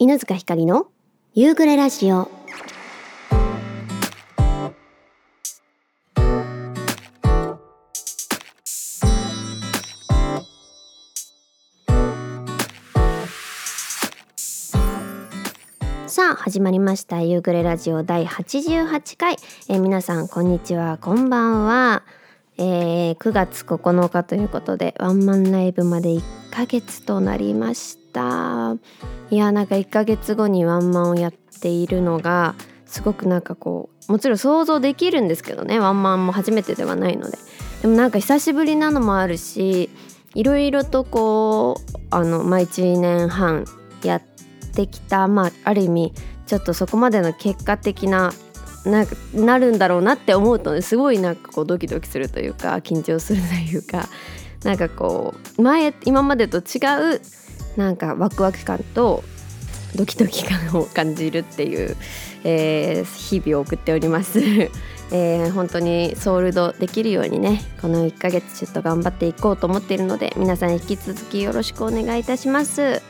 犬塚ひかりの夕暮れラジオ。さあ始まりました。夕暮れラジオ第88回、えー皆さんこんにちは。こんばんは、えー9月9日ということでワンマンライブまで1ヶ月となりました。いやなんか1ヶ月後にワンマンをやっているのがすごくなんかこうもちろん想像できるんですけどねワンマンも初めてではないので。でもなんか久しぶりなのもあるしいろいろとこうあのまあ1年半やってきたまあある意味ちょっとそこまでの結果的なななるんだろうなって思うとねすごいなんかこうドキドキするというか緊張するというかなんかこう前今までと違うなんかワクワク感とドキドキ感を感じるっていう、えー日々を送っております、えー本当にソールドできるようにねこの1ヶ月ちょっと頑張っていこうと思っているので皆さん引き続きよろしくお願いいたします。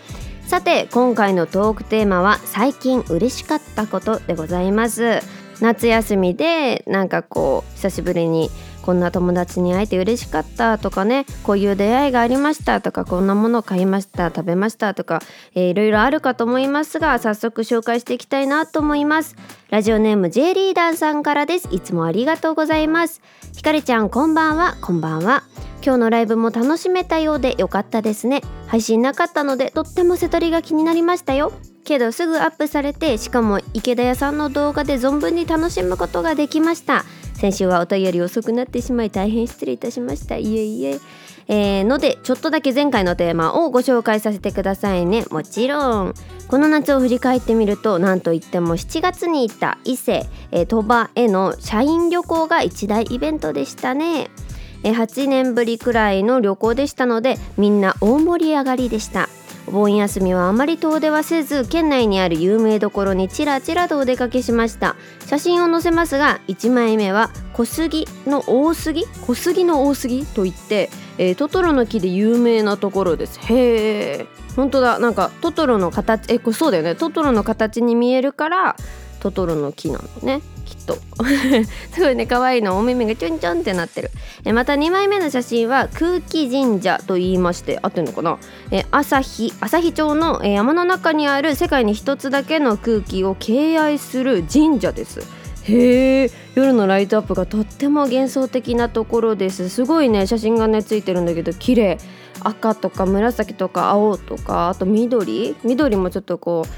さて今回のトークテーマは最近嬉しかったことでございます。夏休みでなんかこう久しぶりにこんな友達に会えて嬉しかったとかねこういう出会いがありましたとかこんなものを買いました食べましたとか、えーいろいろあるかと思いますが早速紹介していきたいなと思います。ラジオネーム J リーダーさんからです。いつもありがとうございます。ひかりちゃんこんばんは。こんばんは。今日のライブも楽しめたようでよかったですね。配信なかったのでとっても瀬戸りが気になりましたよ。けどすぐアップされてしかも池田屋さんの動画で存分に楽しむことができました。先週はお便り遅くなってしまい大変失礼いたしました。いえいえ。えーのでちょっとだけ前回のテーマをご紹介させてくださいね。もちろん。この夏を振り返ってみるとなんといっても7月に行った伊勢、えー鳥羽への社員旅行が一大イベントでしたね。8年ぶりくらいの旅行でしたのでみんな大盛り上がりでした。お盆休みはあまり遠出はせず県内にある有名どころにちらちらとお出かけしました。写真を載せますが1枚目は小杉の大杉？小杉の大杉といって、えートトロの木で有名なところです。へえ本当だ。なんかトトロの形えこれそうだよね。トトロの形に見えるからトトロの木なのね。きっと。すごいね可愛いの。お目目がちょんちょんってなってる。えまた2枚目の写真は空気神社と言いまして合ってるのかな？え朝日朝日町の山の中にある世界に一つだけの空気を敬愛する神社です。へえ夜のライトアップがとっても幻想的なところです。すごいね写真がねついてるんだけど綺麗。赤とか紫とか青とかあと緑？緑もちょっとこう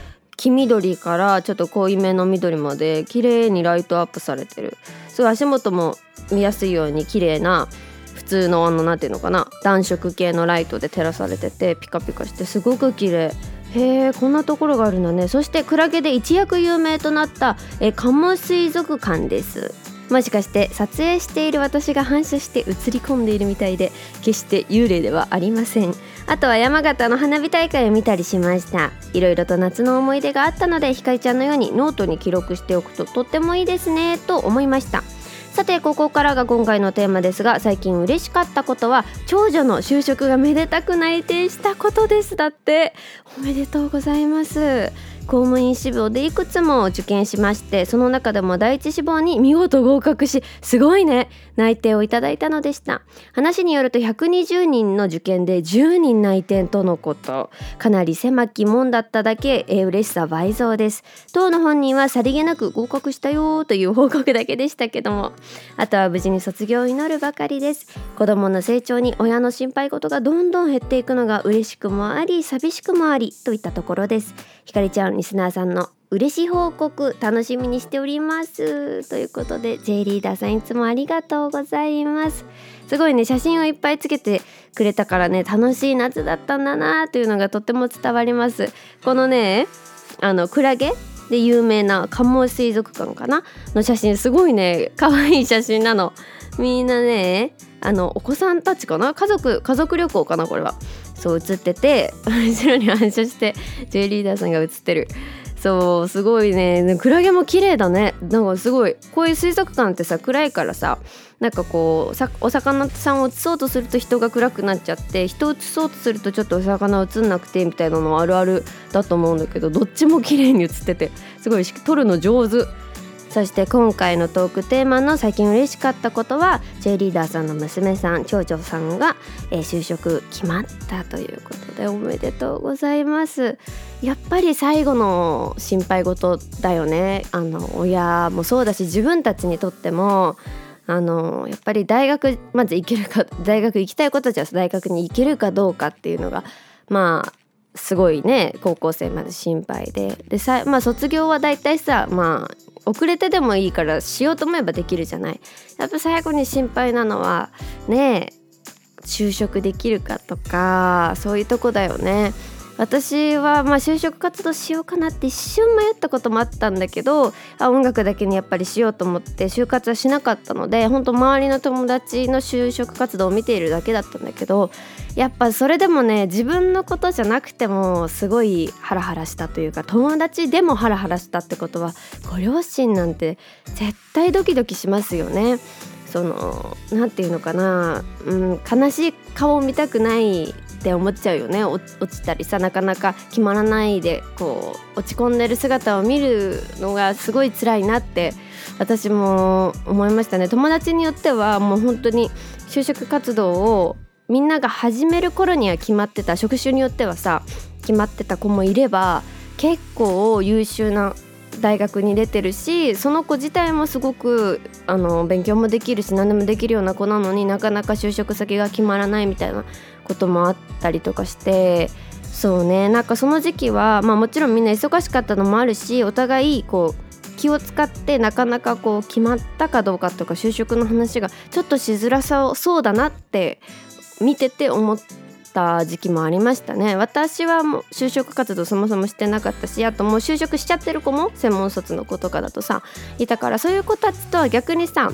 黄緑からちょっと濃いめの緑まで綺麗にライトアップされてる。すごい足元も見やすいように綺麗な普通のあのなんていうのかな暖色系のライトで照らされててピカピカしてすごく綺麗。へえこんなところがあるんだね。そしてクラゲで一躍有名となったえカモ水族館です。もしかして撮影している私が反射して映り込んでいるみたいで決して幽霊ではありません。あとは山形の花火大会を見たりしました。いろいろと夏の思い出があったのでひかりちゃんのようにノートに記録しておくととってもいいですねと思いました。さてここからが今回のテーマですが最近嬉しかったことは長女の就職がめでたく内定したことです。だっておめでとうございます。公務員志望でいくつも受験しましてその中でも第一志望に見事合格しすごいね内定をいただいたのでした。話によると120人の受験で10人内定とのこと。かなり狭き門だっただけ、えー嬉しさ倍増です。当の本人はさりげなく合格したよという報告だけでしたけども。あとは無事に卒業を祈るばかりです。子供の成長に親の心配事がどんどん減っていくのが嬉しくもあり寂しくもありといったところです。ひかりちゃんリスナーさんの嬉しい報告楽しみにしております。ということで J リーダーさんいつもありがとうございます。すごいね写真をいっぱいつけてくれたからね楽しい夏だったんだなというのがとっても伝わります。このねあのクラゲ？で有名な関門水族館かな？の写真すごいね可愛い写真なの。みんなねあのお子さんたちかな？家族家族旅行かなこれは。そう写ってて 後ろに反射して J リーダーさんが写ってる。そうすごいね。クラゲも綺麗だね。なんかすごいこういう水族館ってさ暗いからさなんかこうお魚さんを映そうとすると人が暗くなっちゃって人を映そうとするとちょっとお魚映んなくてみたいなのあるあるだと思うんだけどどっちも綺麗に映っててすごい撮るの上手。そして今回のトークテーマの最近嬉しかったことは J リーダーさんの娘さん長女さんが、えー、就職決まったということでおめでとうございます。やっぱり最後の心配事だよね。あの親もそうだし自分たちにとってもあのやっぱり大学まず行けるか大学行きたい子たちは大学に行けるかどうかっていうのがまあすごいね高校生まで心配で。でさ、まあ、卒業は大体さまあ遅れてでもいいからしようと思えばできるじゃない。やっぱ最後に心配なのはね就職できるかとかそういうとこだよね。私はまあ就職活動しようかなって一瞬迷ったこともあったんだけどあ音楽だけにやっぱりしようと思って就活はしなかったので本当周りの友達の就職活動を見ているだけだったんだけどやっぱそれでもね自分のことじゃなくてもすごいハラハラしたというか友達でもハラハラしたってことはご両親なんて絶対ドキドキしますよね。その何て言うのかな、うん、悲しい顔を見たくないって思っちゃうよね。落ちたりさなかなか決まらないでこう落ち込んでる姿を見るのがすごい辛いなって私も思いましたね。友達によってはもう本当に就職活動をみんなが始める頃には決まってた職種によってはさ決まってた子もいれば結構優秀な大学に出てるしその子自体もすごくあの勉強もできるし何でもできるような子なのになかなか就職先が決まらないみたいなこともあったりとかしてそうねなんかその時期は、まあ、もちろんみんな忙しかったのもあるしお互いこう気を使ってなかなかこう決まったかどうかとか就職の話がちょっとしづらさそうだなって見てて思った時期もありましたね。私はもう就職活動そもそもしてなかったしあともう就職しちゃってる子も専門卒の子とかだとさいたからそういう子たちとは逆にさ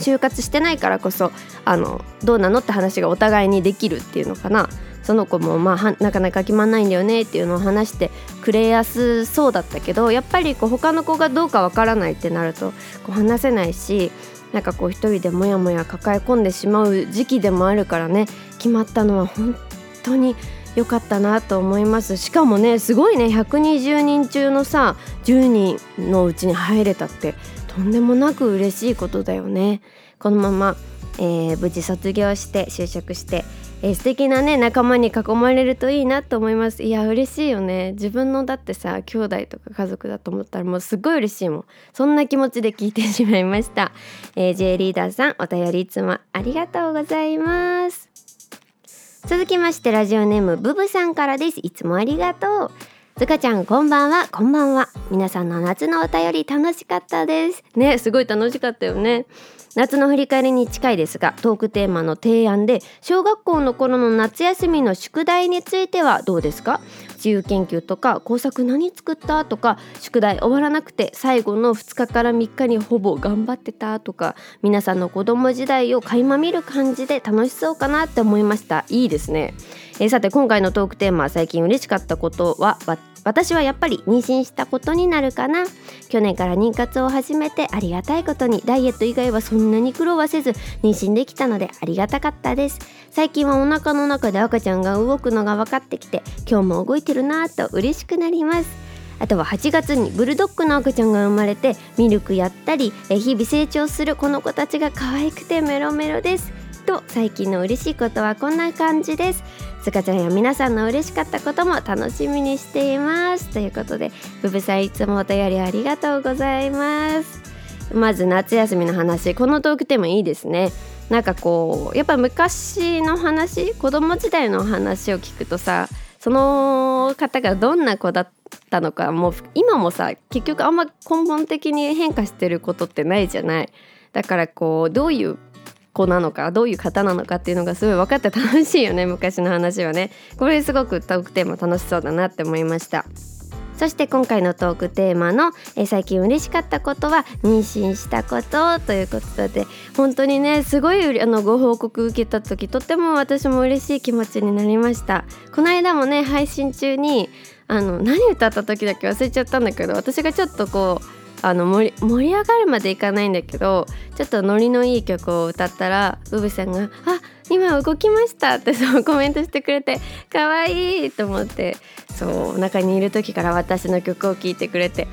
就活してないからこそあのどうなのって話がお互いにできるっていうのかな。その子もまあなかなか決まんないんだよねっていうのを話してくれやすそうだったけどやっぱりこう他の子がどうかわからないってなるとこう話せないしなんかこう一人でモヤモヤ抱え込んでしまう時期でもあるからね決まったのは本当に良かったなと思います。しかもねすごいね120人中のさ10人のうちに入れたってとんでもなく嬉しいことだよね。このまま、えー、無事卒業して就職して、えー、素敵なね仲間に囲まれるといいなと思います。いや嬉しいよね。自分のだってさ兄弟とか家族だと思ったらもうすっごい嬉しいもん。そんな気持ちで聞いてしまいました、えー、J リーダーさんお便りいつもありがとうございます。続きましてラジオネームブブさんからです。いつもありがとう。つかちゃんこんばんは。こんばんは。皆さんの夏のお便り楽しかったです。ねすごい楽しかったよね。夏の振り返りに近いですがトークテーマの提案で小学校の頃の夏休みの宿題についてはどうですか？自由研究とか工作何作ったとか宿題終わらなくて最後の2日から3日にほぼ頑張ってたとか皆さんの子供時代を垣間見る感じで楽しそうかなって思いました。いいですね。えー、さて今回のトークテーマ最近嬉しかったことは私はやっぱり妊娠したことになるかな。去年から妊活を始めてありがたいことにダイエット以外はそんなに苦労はせず妊娠できたのでありがたかったです。最近はお腹の中で赤ちゃんが動くのが分かってきて今日も動いてるなぁと嬉しくなります。あとは8月にブルドッグの赤ちゃんが生まれてミルクやったり日々成長するこの子たちが可愛くてメロメロです。と最近の嬉しいことはこんな感じです。つかちゃんや皆さんの嬉しかったことも楽しみにしています。ということでブブさんいつもお便りありがとうございます。まず夏休みの話このトークテーマいいですね。なんかこうやっぱ昔の話子供時代の話を聞くとさその方がどんな子だったのかもう今もさ結局あんま根本的に変化してることってないじゃない。だからこうどういう子なのかどういう方なのかっていうのがすごい分かって楽しいよね昔の話はね。これすごくトークテーマ楽しそうだなって思いました。そして今回のトークテーマの、え最近嬉しかったことは妊娠したことということで本当にねすごいあのご報告受けた時とっても私も嬉しい気持ちになりました。この間もね配信中にあの何歌った時だけ忘れちゃったんだけど私がちょっとこうあの盛り盛り上がるまでいかないんだけどちょっとノリのいい曲を歌ったらブブさんが「あ今動きました」ってそうコメントしてくれて可愛いと思ってそう中にいる時から私の曲を聴いてくれて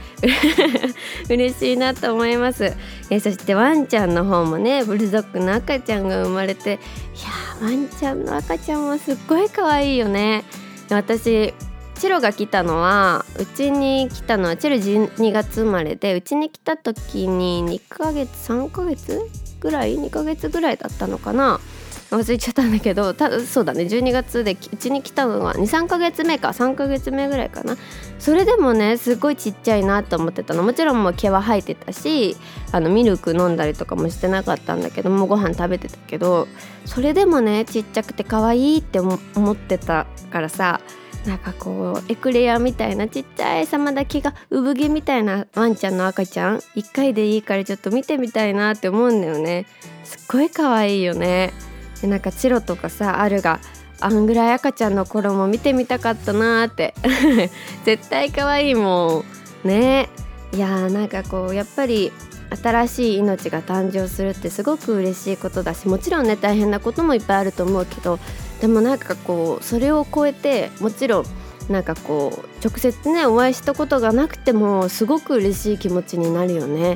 嬉しいなと思います。えそしてワンちゃんの方もねブルドッグの赤ちゃんが生まれていやワンちゃんの赤ちゃんもすっごい可愛いよね。私チロが来たのはうちに来たのはチロ12月生まれでうちに来た時に2ヶ月3ヶ月ぐらい？2ヶ月ぐらいだったのかな？忘れちゃったんだけどたそうだね。12月でうちに来たのは23ヶ月目か。3ヶ月目ぐらいかな。それでもねすごいちっちゃいなと思ってたの。もちろんもう毛は生えてたしあのミルク飲んだりとかもしてなかったんだけどもご飯食べてたけどそれでもねちっちゃくて可愛いって思ってたからさなんかこうエクレアみたいなちっちゃい様だけが産毛みたいなワンちゃんの赤ちゃん1回でいいからちょっと見てみたいなって思うんだよね。すっごい可愛いよね。でなんかチロとかさアルがあんぐらい赤ちゃんの頃も見てみたかったなーって。絶対可愛いもん。ね。いやーなんかこうやっぱり新しい命が誕生するってすごく嬉しいことだしもちろんね大変なこともいっぱいあると思うけどでもなんかこうそれを超えてもちろんなんかこう直接ねお会いしたことがなくてもすごく嬉しい気持ちになるよね。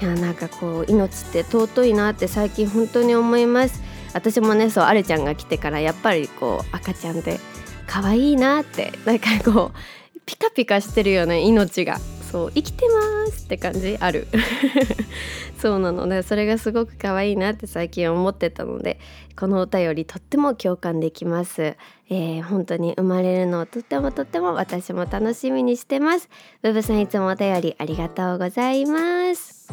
いやなんかこう命って尊いなって最近本当に思います。私もねそうあれちゃんが来てからやっぱりこう赤ちゃんで可愛いなってなんかこうピカピカしてるよね命がそう生きてますって感じ？ある。そうなのでそれがすごく可愛いなって最近思ってたのでこのお便りとっても共感できます、えー、本当に生まれるのをとってもとっても私も楽しみにしてます。ブブさんいつもお便りありがとうございます。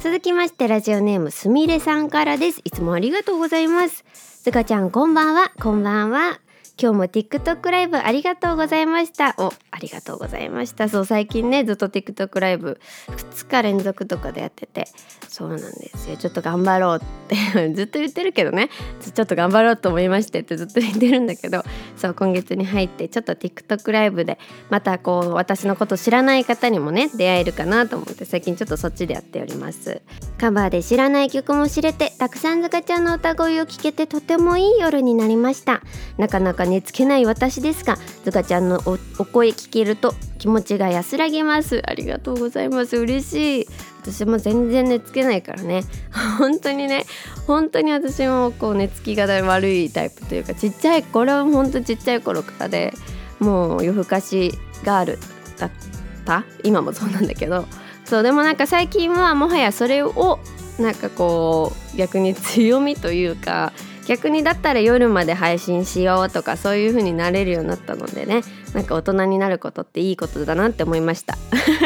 続きましてラジオネームすみれさんからです。いつもありがとうございます。すがちゃんこんばんは。こんばんは。今日も TikTok ライブありがとうございました。おありがとうございました。そう最近ねずっと TikTok ライブ2日連続とかでやってて。そうなんですよ。ちょっと頑張ろうって。ずっと言ってるけどね。ちょっと頑張ろうと思いましてってずっと言ってるんだけど。そう今月に入ってちょっと TikTok ライブでまたこう私のこと知らない方にもね出会えるかなと思って最近ちょっとそっちでやっております。カバーで知らない曲も知れてたくさんずかちゃんの歌声を聞けてとてもいい夜になりました。なかなか寝つけない私ですがずかちゃんのお声聞けると気持ちが安らぎます。ありがとうございます。嬉しい。私も全然寝つけないからね。本当にね。本当に私もこう寝つきが悪いタイプというかちっちゃいこれは本当ちっちゃい頃からでもう夜更かしガールだった。今もそうなんだけど。そうでもなんか最近はもはやそれをなんかこう逆に強みというか逆にだったら夜まで配信しようとかそういう風になれるようになったのでねなんか大人になることっていいことだなって思いました。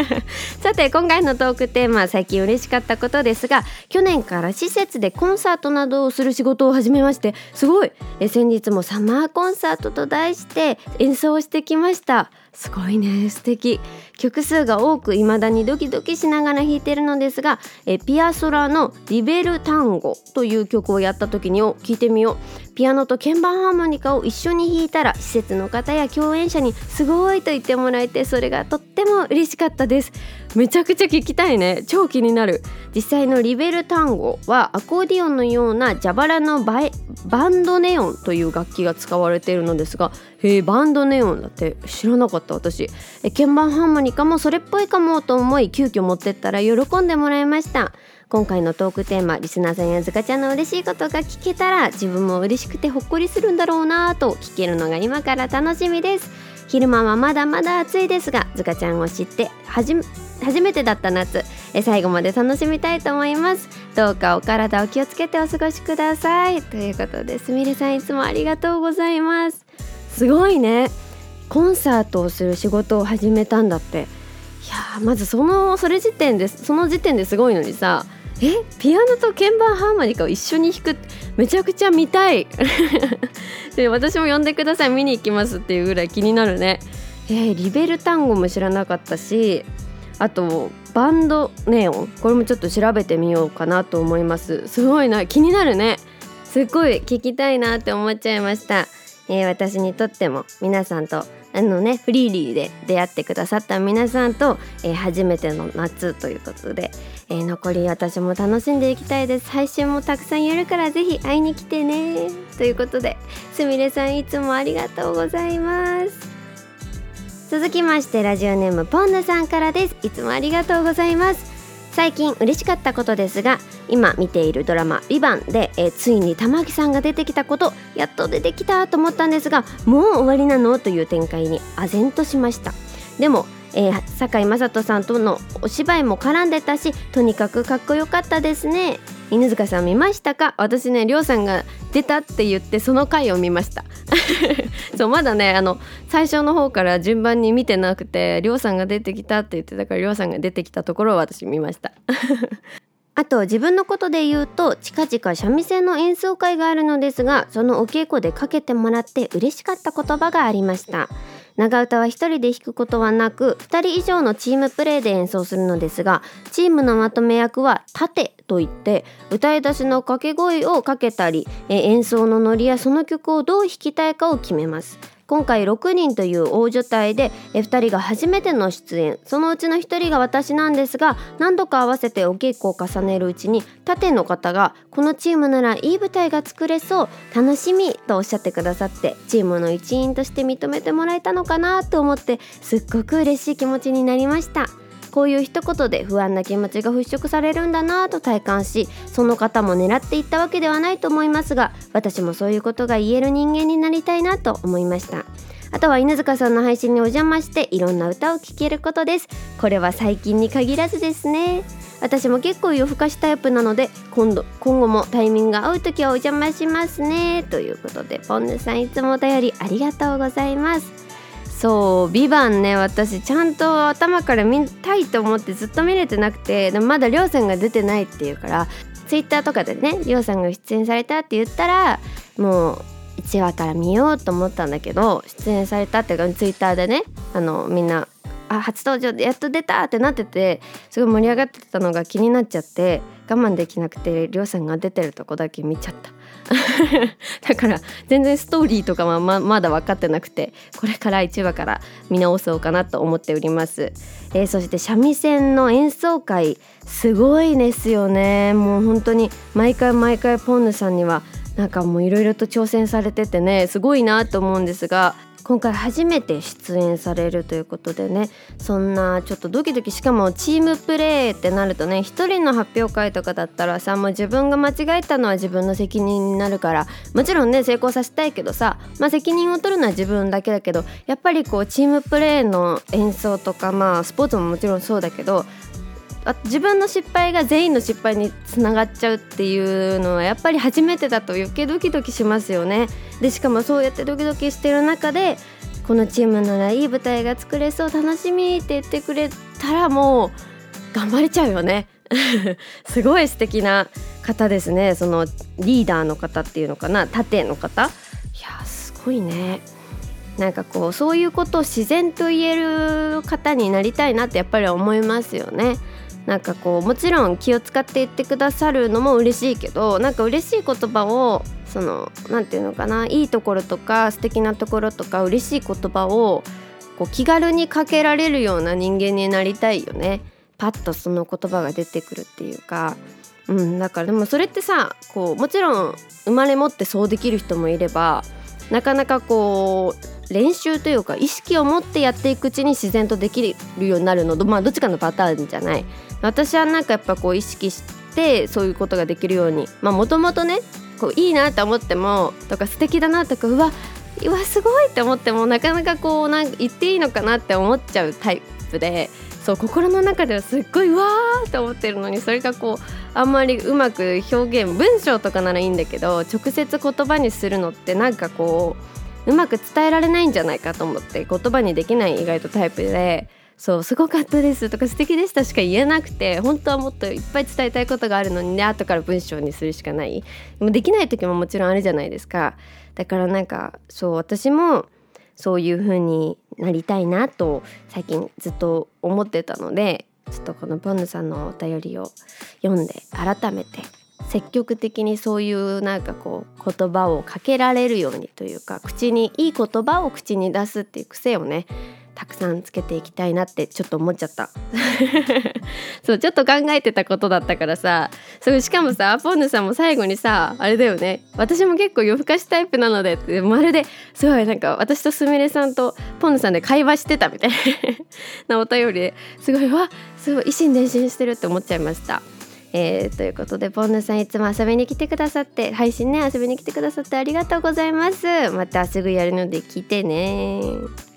さて今回のトークテーマ最近嬉しかったことですが去年から施設でコンサートなどをする仕事を始めましてすごい。え先日もサマーコンサートと題して演奏してきました。すごいね。素敵。曲数が多く未だにドキドキしながら弾いてるのですがえピアソラの「リベルタンゴ」という曲をやった時にを聞いてみよう。ピアノと鍵盤ハーモニカを一緒に弾いたら施設の方や共演者にすごいと言ってもらえてそれがとっても嬉しかったです。めちゃくちゃ聞きたいね。超気になる。実際のリベルタンゴはアコーディオンのような蛇腹のババンドネオンという楽器が使われているのですがへえバンドネオンだって。知らなかった私。え鍵盤ハーモニカもそれっぽいかもと思い急遽持ってったら喜んでもらいました。今回のトークテーマリスナーさんやずかちゃんの嬉しいことが聞けたら自分も嬉しくてほっこりするんだろうなと聞けるのが今から楽しみです。昼間はまだまだ暑いですがずかちゃんを知って初めてだった夏え最後まで楽しみたいと思います。どうかお体を気をつけてお過ごしください。ということです。みれさんいつもありがとうございます。すごいね。コンサートをする仕事を始めたんだって。いやまずそのそれ時点でその時点ですごいのにさえピアノと鍵盤ハーモニカを一緒に弾くめちゃくちゃ見たい。で私も呼んでください見に行きますっていうぐらい気になるね。えー、リベル単語も知らなかったしあとバンドネオンこれもちょっと調べてみようかなと思います。すごいな気になるね。すっごい聞きたいなって思っちゃいました、えー、私にとっても皆さんとあのねフリーリーで出会ってくださった皆さんと、えー、初めての夏ということで、えー、残り私も楽しんでいきたいです。配信もたくさんやるからぜひ会いに来てね。ということですみれさんいつもありがとうございます。続きましてラジオネームポンヌさんからです。いつもありがとうございます。最近嬉しかったことですが今見ているドラマ「ビバンで、えー、ついに玉木さんが出てきたことやっと出てきたと思ったんですがもう終わりなの？という展開に唖然としました。でもえー、堺雅人さんとのお芝居も絡んでたしとにかくかっこよかったですね。犬塚さん見ましたか？私ねりょうさんが出たって言ってその回を見ました。そうまだねあの最初の方から順番に見てなくてりょうさんが出てきたって言ってたからりょうさんが出てきたところを私見ました。あと自分のことで言うと近々三味線の演奏会があるのですがそのお稽古でかけてもらって嬉しかった言葉がありました。長唄は1人で弾くことはなく2人以上のチームプレーで演奏するのですがチームのまとめ役は盾といって歌い出しの掛け声をかけたり演奏のノリやその曲をどう弾きたいかを決めます。今回6人という大所帯で2人が初めての出演そのうちの1人が私なんですが何度か合わせてお稽古を重ねるうちに盾の方がこのチームならいい舞台が作れそう楽しみとおっしゃってくださってチームの一員として認めてもらえたのかなと思ってすっごく嬉しい気持ちになりました。こういう一言で不安な気持ちが払拭されるんだなぁと体感しその方も狙っていったわけではないと思いますが私もそういうことが言える人間になりたいなと思いました。あとは犬塚さんの配信にお邪魔していろんな歌を聴けることです。これは最近に限らずですね。私も結構夜更かしタイプなので今度今後もタイミングが合う時はお邪魔しますね。ということでポンヌさんいつもお便りありがとうございます。そう「ビバンね私ちゃんと頭から見たいと思ってずっと見れてなくてでもまだりょうさんが出てないっていうからツイッターとかでねりょうさんが出演されたって言ったらもう1話から見ようと思ったんだけど出演されたっていうかツイッターでねあのみんなあ初登場でやっと出たってなっててすごい盛り上がってたのが気になっちゃって我慢できなくてりょうさんが出てるとこだけ見ちゃった。だから全然ストーリーとかはままだ分かってなくてこれから1話から見直そうかなと思っております、えー、そして三味線の演奏会すごいですよね。もう本当に毎回毎回ポンヌさんにはなんかもういろいろと挑戦されててねすごいなと思うんですが今回初めて出演されるということでねそんなちょっとドキドキしかもチームプレーってなるとね一人の発表会とかだったらさもう自分が間違えたのは自分の責任になるからもちろんね成功させたいけどさ、まあ、責任を取るのは自分だけだけどやっぱりこうチームプレーの演奏とかまあスポーツももちろんそうだけど自分の失敗が全員の失敗につながっちゃうっていうのはやっぱり初めてだと余計ドキドキしますよね。でしかもそうやってドキドキしてる中でこのチームならいい舞台が作れそう楽しみって言ってくれたらもう頑張れちゃうよね。すごい素敵な方ですねそのリーダーの方っていうのかな盾の方いやすごいね。なんかこうそういうことを自然と言える方になりたいなってやっぱり思いますよね。なんかこうもちろん気を使って言ってくださるのも嬉しいけどなんか嬉しい言葉をその何て言うのかないいところとか素敵なところとか嬉しい言葉をこう気軽にかけられるような人間になりたいよね。パッとその言葉が出てくるっていうか。うん、だからでもそれってさこうもちろん生まれ持ってそうできる人もいればなかなかこう練習というか意識を持ってやっていくうちに自然とできるようになるの。まあどっちかのパターンじゃない。私はなんかやっぱこう意識してそういうことができるようにまあもともとねこういいなって思ってもとか素敵だなとかうわうわすごいって思ってもなかなかこうなん言っていいのかなって思っちゃうタイプでそう心の中ではすっごいうわーって思ってるのにそれがこうあんまりうまく表現文章とかならいいんだけど直接言葉にするのってなんかこううまく伝えられないんじゃないかと思って言葉にできない意外とタイプでそうすごかったですとか素敵でしたしか言えなくて本当はもっといっぱい伝えたいことがあるのにね後から文章にするしかない。でもできない時ももちろんあるじゃないですか。だからなんかそう私もそういう風になりたいなと最近ずっと思ってたのでちょっとこのポンヌさんのお便りを読んで改めて積極的にそういうなんかこう言葉をかけられるようにというか口にいい言葉を口に出すっていう癖をねたくさんつけていきたいなってちょっと思っちゃった。そうちょっと考えてたことだったからさ。そうしかもさポンヌさんも最後にさあれだよね。私も結構夜更かしタイプなのでってまるですごいなんか私とすみれさんとポンヌさんで会話してたみたいな。お便りですごいわすごい維心伝心してるって思っちゃいました。えー、ということでポンヌさんいつも遊びに来てくださって配信ね遊びに来てくださってありがとうございます。またすぐやるので来てね。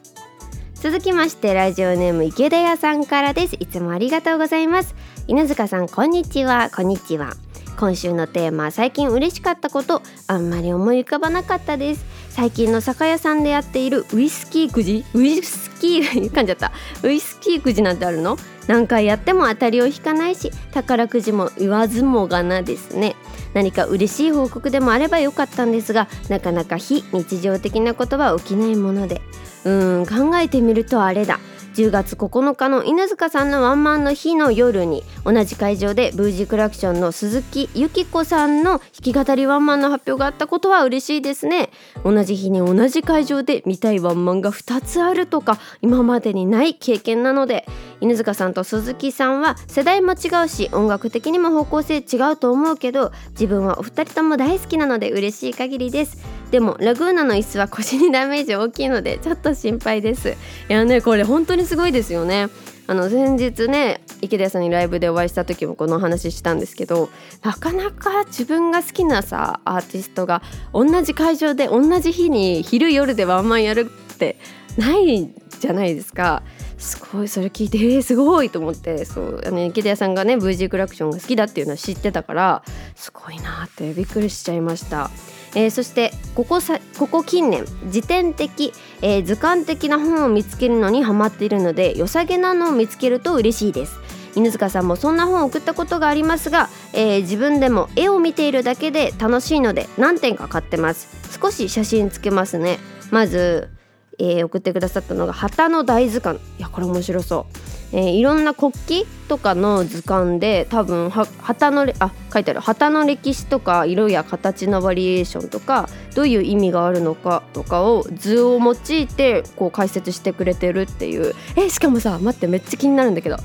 続きましてラジオネーム池田屋さんからです。いつもありがとうございます。犬塚さんこんにちは。こんにちは。今週のテーマ最近嬉しかったことあんまり思い浮かばなかったです。最近の酒屋さんでやっているウイスキーくじ？ウイスキー噛んじゃった。ウイスキーくじなんてあるの？何回やっても当たりを引かないし宝くじも言わずもがなですね。何か嬉しい報告でもあればよかったんですがなかなか非日常的なことは起きないもので。うん考えてみるとあれだ。10月9日の犬塚さんのワンマンの日の夜に同じ会場でブージークラクションの鈴木由紀子さんの弾き語りワンマンの発表があったことは嬉しいですね。同じ日に同じ会場で見たいワンマンが2つあるとか今までにない経験なので犬塚さんと鈴木さんは世代も違うし音楽的にも方向性違うと思うけど自分はお二人とも大好きなので嬉しい限りです。でもラグーナの椅子は腰にダメージ大きいのでちょっと心配です。いやねこれ本当にすごいですよね。あの先日ね池田さんにライブでお会いした時もこのお話したんですけどなかなか自分が好きなさアーティストが同じ会場で同じ日に昼夜でワンマンやるってないじゃないですか。すごいそれ聞いてえー、すごい！と思ってそうあの池田屋さんがね VG クラクションが好きだっていうのは知ってたからすごいなってびっくりしちゃいました。えー、そしてここさここ近年辞典的、えー、図鑑的な本を見つけるのにハマっているので良さげなのを見つけると嬉しいです。犬塚さんもそんな本を送ったことがありますが、えー、自分でも絵を見ているだけで楽しいので何点か買ってます。少し写真つけますね。まず、えー、送ってくださったのが旗の大図鑑。いやこれ面白そう。えー、いろんな国旗とかの図鑑で多分旗のあ書いてある旗の歴史とか色や形のバリエーションとかどういう意味があるのかとかを図を用いてこう解説してくれてるっていう。えしかもさ待ってめっちゃ気になるんだけど。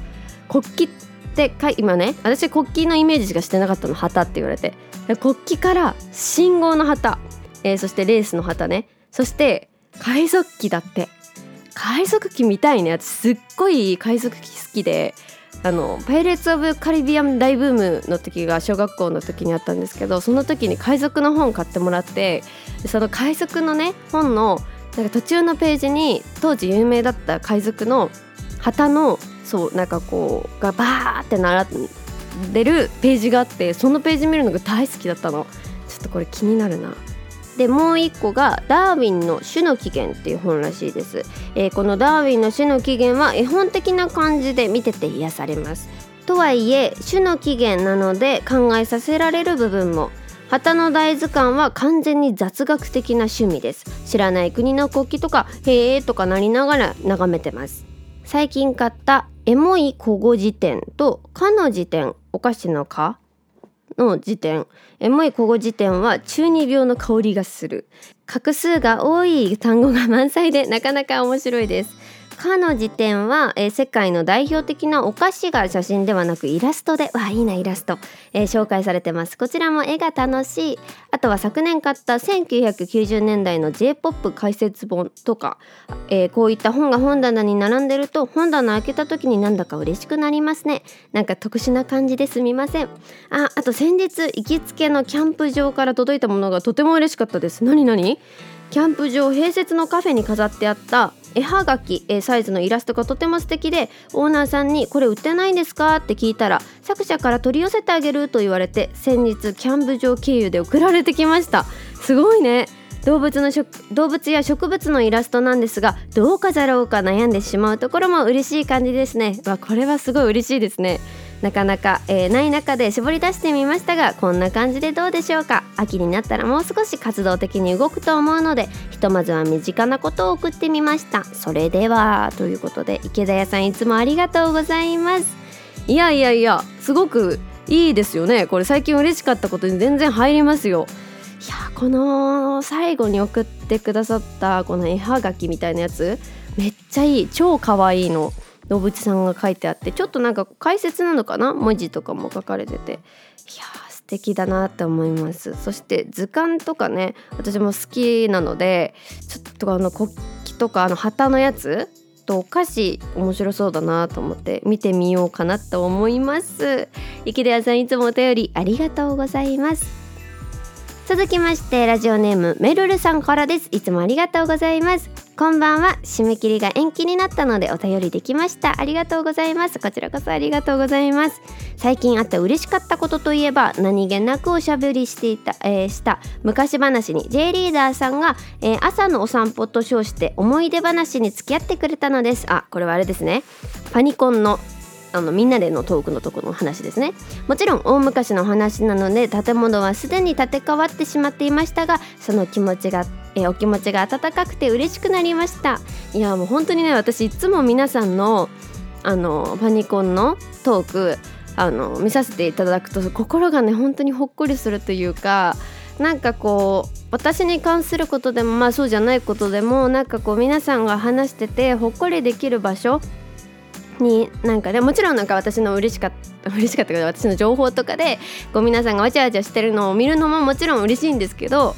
国旗ってか今ね私国旗のイメージしかしてなかったの旗って言われて。国旗から信号の旗、えー、そしてレースの旗ね。そして海賊旗だって。海賊機見たいね。私すっごい海賊機好きで。あのパイレーツ・オブ・カリビアン大ブームの時が小学校の時にあったんですけどその時に海賊の本買ってもらってその海賊のね本のなんか途中のページに当時有名だった海賊の旗のそうなんかこうがバーって並んでるページがあってそのページ見るのが大好きだったの。ちょっとこれ気になるな。でもう一個がダーウィンの種の起源っていう本らしいです、えー、このダーウィンの種の起源は絵本的な感じで見てて癒されます。とはいえ種の起源なので考えさせられる部分も。旗の大図鑑は完全に雑学的な趣味です。知らない国の国旗とかへえとかなりながら眺めてます。最近買ったエモい古語辞典とかの辞典お菓子のかの辞典エモい古語辞典は中二病の香りがする。画数が多い単語が満載でなかなか面白いです。かの時点は、えー、世界の代表的なお菓子が写真ではなくイラストでわいいなイラスト、えー、紹介されてます。こちらも絵が楽しい。あとは昨年買った1990年代の J-POP 解説本とか、えー、こういった本が本棚に並んでると本棚開けた時になんだか嬉しくなりますね。なんか特殊な感じですみません。ああと先日行きつけのキャンプ場から届いたものがとても嬉しかったです。何何？キャンプ場併設のカフェに飾ってあった絵はがき、えサイズのイラストがとても素敵でオーナーさんに「これ売ってないんですか?」って聞いたら作者から取り寄せてあげると言われて先日キャンプ場経由で送られてきました。すごいね。動物の動物や植物のイラストなんですがどう飾ろうか悩んでしまうところも嬉しい感じですね。わこれはすごい嬉しいですね。なかなか、えー、ない中で絞り出してみましたがこんな感じでどうでしょうか？秋になったらもう少し活動的に動くと思うのでひとまずは身近なことを送ってみました。それではということで池田屋さんいつもありがとうございます。いやいやいやすごくいいですよね。これ最近嬉しかったことに全然入りますよ。いやこの最後に送ってくださったこの絵はがきみたいなやつめっちゃいい超可愛いの。動物さんが書いてあってちょっとなんか解説なのかな文字とかも書かれてて。いや素敵だなって思います。そして図鑑とかね私も好きなのでちょっとあの国旗とかあの旗のやつとお菓子面白そうだなと思って見てみようかなと思います。池田さんいつもお便りありがとうございます。続きましてラジオネームめるるさんからです。いつもありがとうございます。こんばんは。締め切りが延期になったのでお便りできました。ありがとうございます。こちらこそありがとうございます。最近あった嬉しかったことといえば何気なくおしゃべりしていた、えー、した昔話に J リーダーさんが、えー、朝のお散歩と称して思い出話に付き合ってくれたのです。あこれはあれですね。パニコンのあのみんなでのトークのとこの話ですね。もちろん大昔の話なので建物はすでに建て替わってしまっていましたがその気持ちがえお気持ちが温かくて嬉しくなりました。いやもう本当にね私いつも皆さんのあのパニコンのトークあの見させていただくと心がね本当にほっこりするというかなんかこう私に関することでもまあそうじゃないことでもなんかこう皆さんが話しててほっこりできる場所になんかねもちろんなんか私の嬉しかった 嬉しかったけど私の情報とかでこう皆さんがわちゃわちゃしてるのを見るのももちろん嬉しいんですけど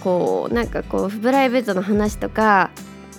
こうなんかこうプライベートの話とか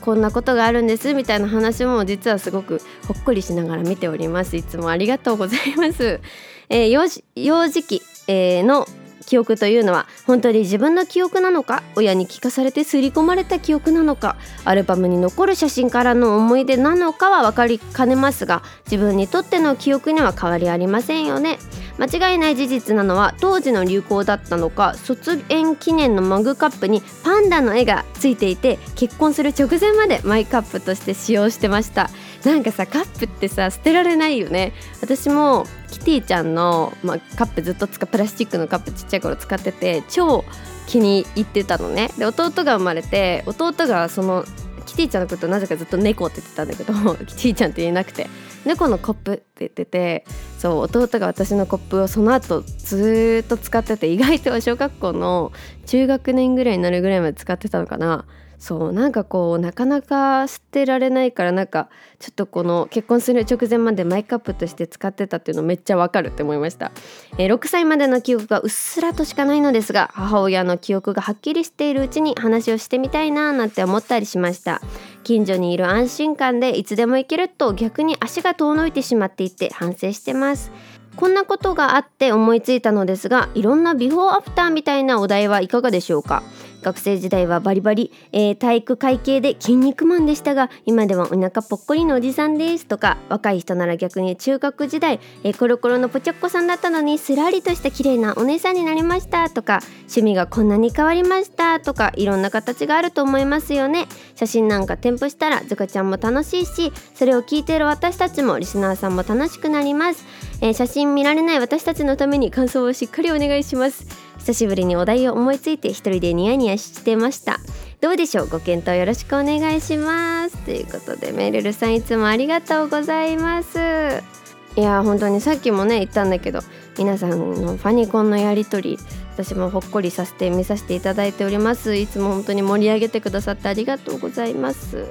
こんなことがあるんですみたいな話も実はすごくほっこりしながら見ております。いつもありがとうございます、えー、幼幼児期、えー、の記憶というのは本当に自分の記憶なのか親に聞かされて刷り込まれた記憶なのかアルバムに残る写真からの思い出なのかは分かりかねますが自分にとっての記憶には変わりありませんよね。間違いない事実なのは当時の流行だったのか卒園記念のマグカップにパンダの絵がついていて結婚する直前までマイカップとして使用してました。なんかさカップってさ捨てられないよね。私もキティちゃんの、まあ、カップずっと使プラスチックのカップちっちゃい頃使ってて超気に入ってたのね。で弟が生まれて弟がそのキティちゃんのことなぜかずっと猫って言ってたんだけど キティちゃんって言えなくて。猫のコップって言っててそう弟が私のコップをその後ずっと使ってて意外と小学校の中学年ぐらいになるぐらいまで使ってたのかな。そうなんかこうなかなか捨てられないからなんかちょっとこの結婚する直前までマイカップとして使ってたっていうのめっちゃわかるって思いました、えー、6歳までの記憶がうっすらとしかないのですが母親の記憶がはっきりしているうちに話をしてみたいななんて思ったりしました。近所にいる安心感でいつでも行けると逆に足が遠のいてしまっていて反省してます。こんなことがあって思いついたのですがいろんなビフォーアフターみたいなお題はいかがでしょうか？学生時代はバリバリ、えー、体育会系で筋肉マンでしたが今ではお腹ぽっこりのおじさんですとか若い人なら逆に中学時代、えー、コロコロのぽちょっこさんだったのにすらりとした綺麗なお姉さんになりましたとか趣味がこんなに変わりましたとかいろんな形があると思いますよね。写真なんか添付したらズカちゃんも楽しいしそれを聞いてる私たちもリスナーさんも楽しくなります、えー、写真見られない私たちのために感想をしっかりお願いします。久しぶりにお題を思いついて一人でニヤニヤしてました。どうでしょう？ご検討よろしくお願いします。ということでメルルさんいつもありがとうございます。いや本当にさっきもね言ったんだけど皆さんのファニコンのやり取り私もほっこりさせて見させていただいております。いつも本当に盛り上げてくださってありがとうございます。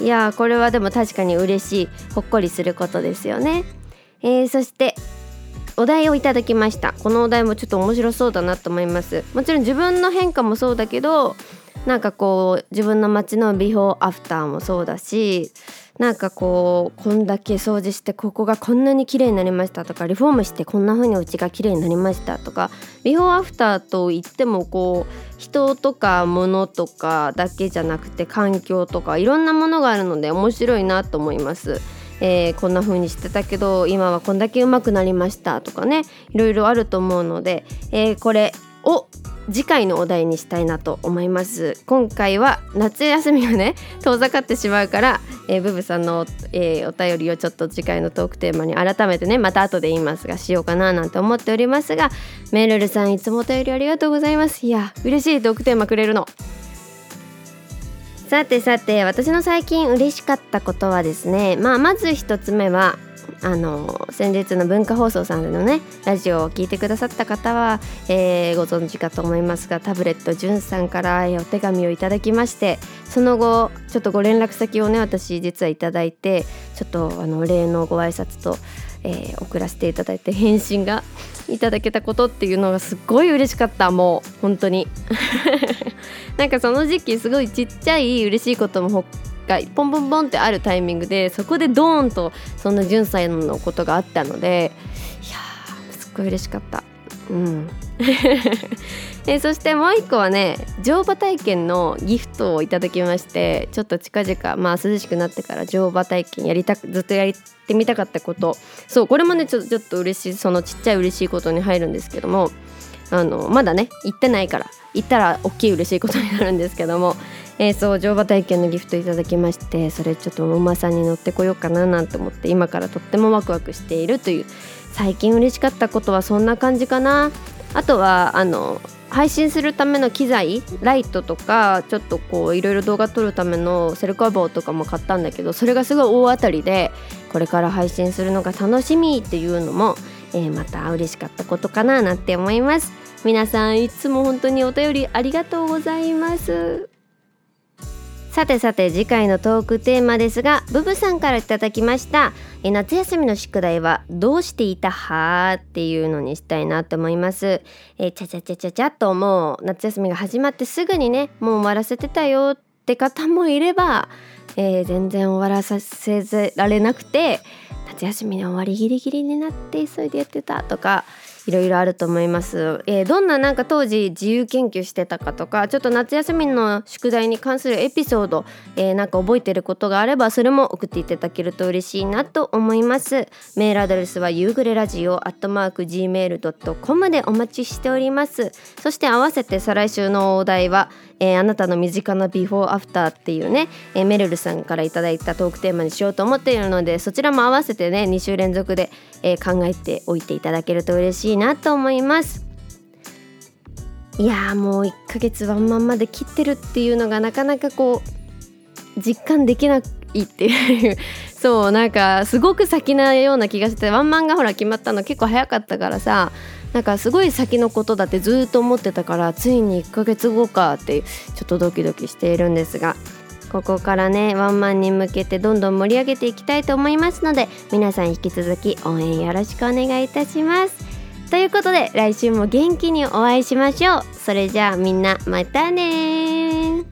いやこれはでも確かに嬉しいほっこりすることですよね。えー、そしてお題をいただきましたこのお題もちょっと面白そうだなと思いますもちろん自分の変化もそうだけどなんかこう自分の街のビフォーアフターもそうだしなんかこうこんだけ掃除してここがこんなに綺麗になりましたとかリフォームしてこんな風にうちが綺麗になりましたとかビフォーアフターといってもこう人とか物とかだけじゃなくて環境とかいろんなものがあるので面白いなと思います。えー、こんな風にしてたけど今はこんだけ上手くなりましたとかねいろいろあると思うので、えー、これを次回のお題にしたいなと思います。今回は夏休みがね 遠ざかってしまうから、えー、ブブさんの、えー、お便りをちょっと次回のトークテーマに改めてねまた後で言いますがしようかななんて思っておりますがメルルさんいつもお便りありがとうございます。いや嬉しいトークテーマくれるの。さてさて私の最近嬉しかったことはですねまあまず1つ目はあの先日の文化放送さんでのねラジオを聞いてくださった方は、えー、ご存知かと思いますがタブレットじゅんさんからお手紙をいただきましてその後ちょっとご連絡先をね私実はいただいてちょっとあの例のご挨拶と、えー、送らせていただいて返信がいただけたことっていうのがすっごい嬉しかった。もう本当に。なんかその時期すごいちっちゃい嬉しいこともがポンポンポンってあるタイミングでそこでドーンとそんな純さんのことがあったのでいやすっごい嬉しかった。うん。えそしてもう一個はね乗馬体験のギフトをいただきましてちょっと近々まあ涼しくなってから乗馬体験やりたくずっとやってみたかったこと。そうこれもねちょちょっと嬉しいそのちっちゃい嬉しいことに入るんですけどもあのまだね行ってないから行ったら大きい嬉しいことになるんですけどもえー、そう乗馬体験のギフトいただきましてそれちょっと馬さんに乗ってこようかななんて思って今からとってもワクワクしているという最近嬉しかったことはそんな感じかな。あとはあの配信するための機材ライトとかちょっとこういろいろ動画撮るためのセルカ棒とかも買ったんだけどそれがすごい大当たりでこれから配信するのが楽しみっていうのも、えー、また嬉しかったことかななんて思います。皆さんいつも本当にお便りありがとうございます。さてさて次回のトークテーマですがブブさんからいただきましたえ夏休みの宿題はどうしていたはっていうのにしたいなと思います。えちゃちゃちゃちゃちゃっともう。夏休みが始まってすぐにねもう終わらせてたよって方もいれば、えー、全然終わらさせられなくて夏休みの終わりギリギリになって急いでやってたとかいろいろあると思います、えー、どんななんか当時自由研究してたかとかちょっと夏休みの宿題に関するエピソード、えー、なんか覚えてることがあればそれも送っていただけると嬉しいなと思います。メールアドレスは夕暮れラジオアットマーク gmail.com でお待ちしております。そして合わせて再来週のお題はえー、あなたの身近なビフォーアフターっていうね、えー、メルルさんから頂いたトークテーマにしようと思っているのでそちらも合わせてね2週連続で、えー、考えておいていただけると嬉しいなと思います。いやもう1ヶ月ワンマンまで切ってるっていうのがなかなかこう実感できないっていう。そうなんかすごく先なような気がしてワンマンがほら決まったの結構早かったからさなんかすごい先のことだってずっと思ってたからついに1ヶ月後かってちょっとドキドキしているんですがここからねワンマンに向けてどんどん盛り上げていきたいと思いますので皆さん引き続き応援よろしくお願いいたします。ということで来週も元気にお会いしましょう。それじゃあみんなまたね